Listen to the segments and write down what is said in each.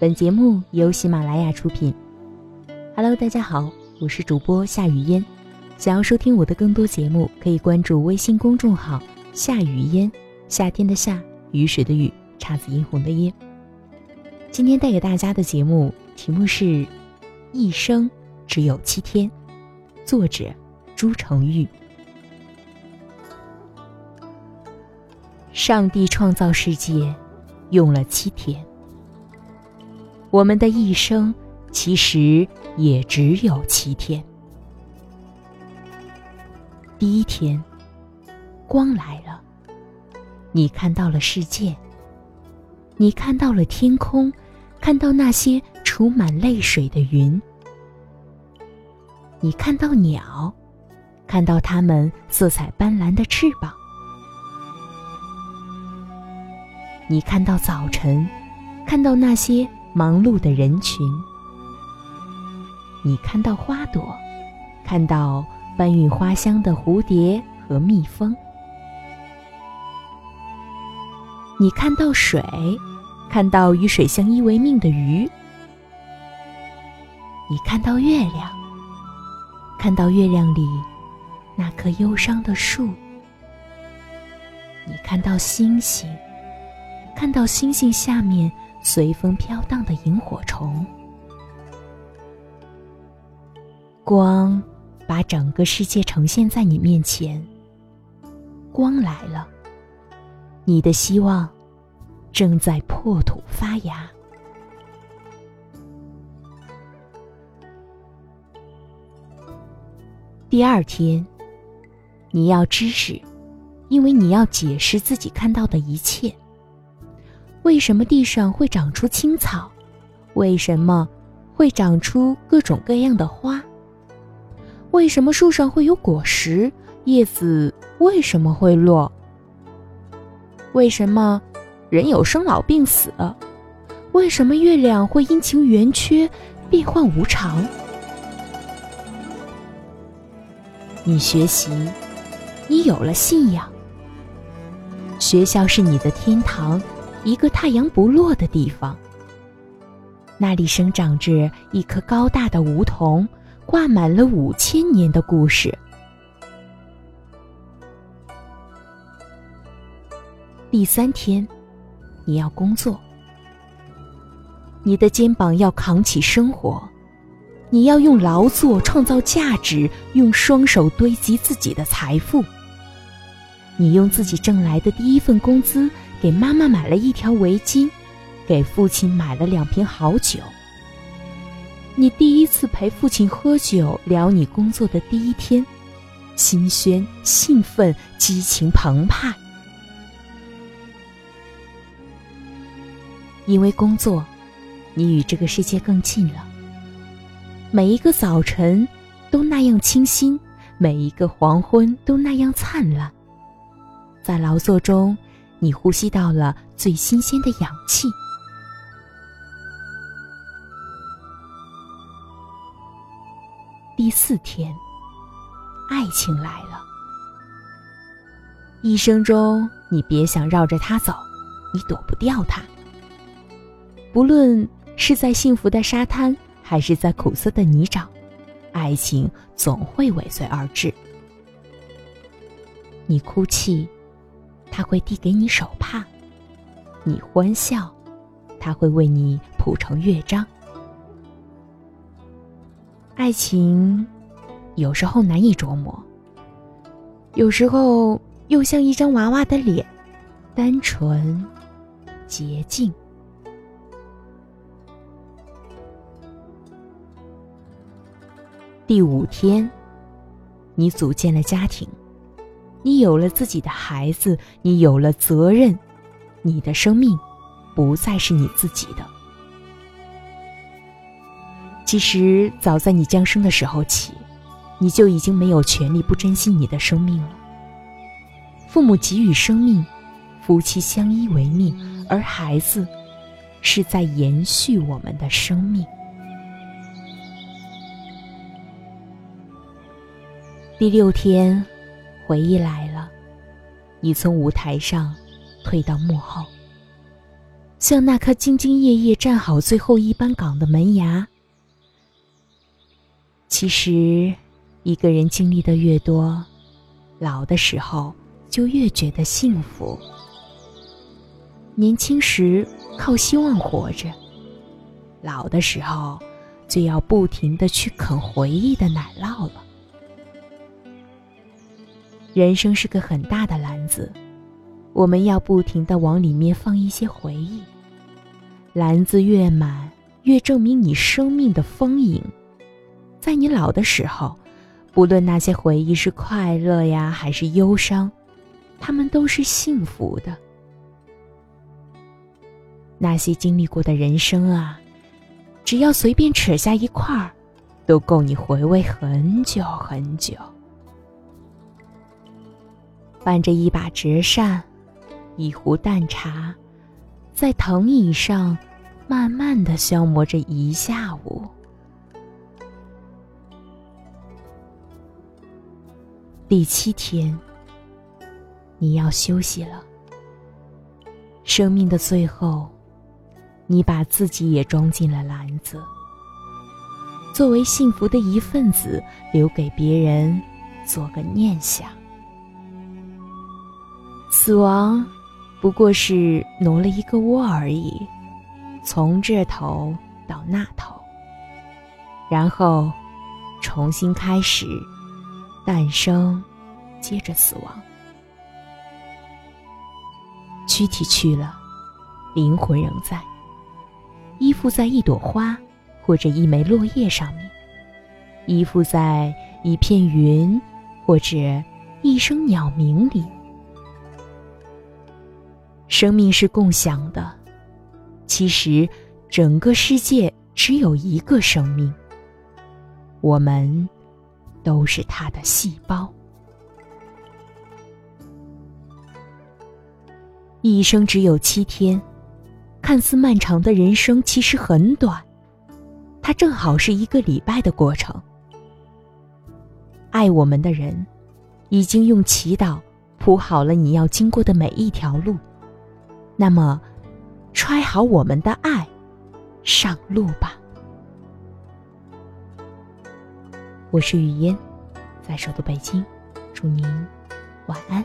本节目由喜马拉雅出品。Hello，大家好，我是主播夏雨嫣。想要收听我的更多节目，可以关注微信公众号“夏雨嫣”，夏天的夏，雨水的雨，姹紫嫣红的嫣。今天带给大家的节目题目是《一生只有七天》，作者朱成玉。上帝创造世界用了七天。我们的一生其实也只有七天。第一天，光来了，你看到了世界，你看到了天空，看到那些储满泪水的云，你看到鸟，看到它们色彩斑斓的翅膀，你看到早晨，看到那些。忙碌的人群，你看到花朵，看到搬运花香的蝴蝶和蜜蜂；你看到水，看到与水相依为命的鱼；你看到月亮，看到月亮里那棵忧伤的树；你看到星星，看到星星下面。随风飘荡的萤火虫，光把整个世界呈现在你面前。光来了，你的希望正在破土发芽。第二天，你要知识，因为你要解释自己看到的一切。为什么地上会长出青草？为什么会长出各种各样的花？为什么树上会有果实？叶子为什么会落？为什么人有生老病死？为什么月亮会阴晴圆缺、变幻无常？你学习，你有了信仰。学校是你的天堂。一个太阳不落的地方，那里生长着一棵高大的梧桐，挂满了五千年的故事。第三天，你要工作，你的肩膀要扛起生活，你要用劳作创造价值，用双手堆积自己的财富。你用自己挣来的第一份工资。给妈妈买了一条围巾，给父亲买了两瓶好酒。你第一次陪父亲喝酒，聊你工作的第一天，新鲜、兴奋、激情澎湃。因为工作，你与这个世界更近了。每一个早晨都那样清新，每一个黄昏都那样灿烂。在劳作中。你呼吸到了最新鲜的氧气。第四天，爱情来了。一生中，你别想绕着他走，你躲不掉他。不论是在幸福的沙滩，还是在苦涩的泥沼，爱情总会尾随而至。你哭泣。他会递给你手帕，你欢笑，他会为你谱成乐章。爱情有时候难以琢磨，有时候又像一张娃娃的脸，单纯、洁净。第五天，你组建了家庭。你有了自己的孩子，你有了责任，你的生命不再是你自己的。其实，早在你降生的时候起，你就已经没有权利不珍惜你的生命了。父母给予生命，夫妻相依为命，而孩子是在延续我们的生命。第六天。回忆来了，你从舞台上退到幕后。像那颗兢兢业业站好最后一班岗的门牙。其实，一个人经历的越多，老的时候就越觉得幸福。年轻时靠希望活着，老的时候就要不停的去啃回忆的奶酪了。人生是个很大的篮子。我们要不停的往里面放一些回忆，篮子越满，越证明你生命的丰盈。在你老的时候，不论那些回忆是快乐呀，还是忧伤，他们都是幸福的。那些经历过的人生啊，只要随便扯下一块儿，都够你回味很久很久。伴着一把折扇。一壶淡茶，在藤椅上慢慢的消磨着一下午。第七天，你要休息了。生命的最后，你把自己也装进了篮子，作为幸福的一份子，留给别人做个念想。死亡。不过是挪了一个窝而已，从这头到那头，然后重新开始，诞生，接着死亡。躯体去了，灵魂仍在，依附在一朵花或者一枚落叶上面，依附在一片云或者一声鸟鸣里。生命是共享的，其实，整个世界只有一个生命。我们都是它的细胞。一生只有七天，看似漫长的人生其实很短，它正好是一个礼拜的过程。爱我们的人，已经用祈祷铺好了你要经过的每一条路。那么，揣好我们的爱，上路吧。我是雨嫣，在首都北京，祝您晚安。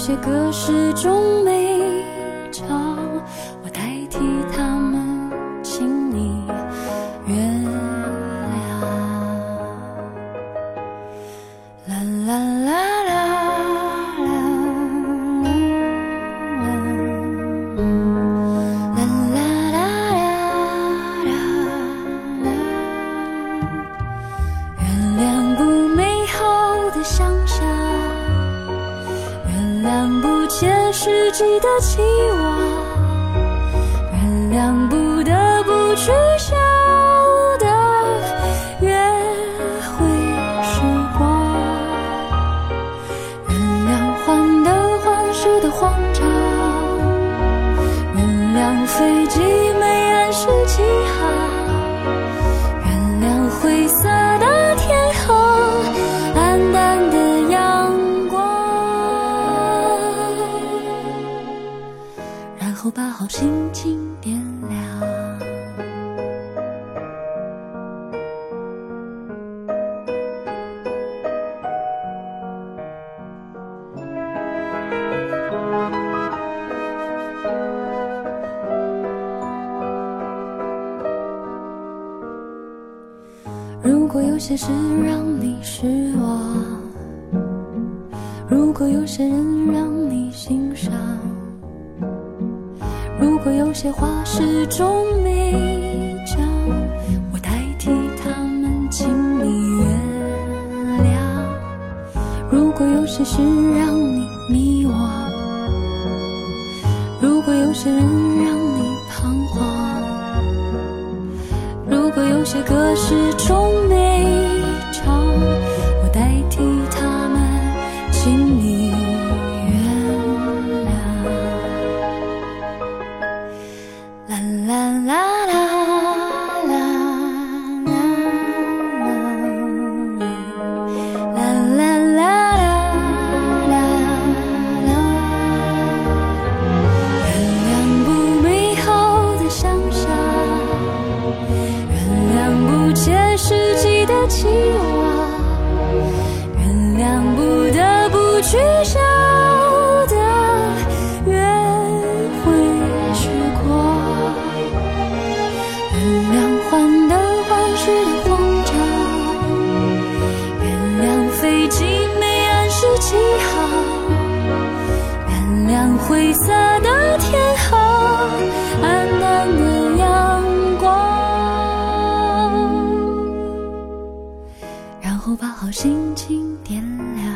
有些歌始终没取消的约会时光，原谅患得患失的慌张，原谅飞机没按时起航，原谅灰色的天空，暗淡的阳光，然后。把好心情点亮。如果有些事让你失望，如果有些人让你欣赏，如果有些话始终没讲，我代替他们，请你原谅。如果有些事让你迷惘，如果有些人让你彷徨，如果有些歌始终没星星点亮。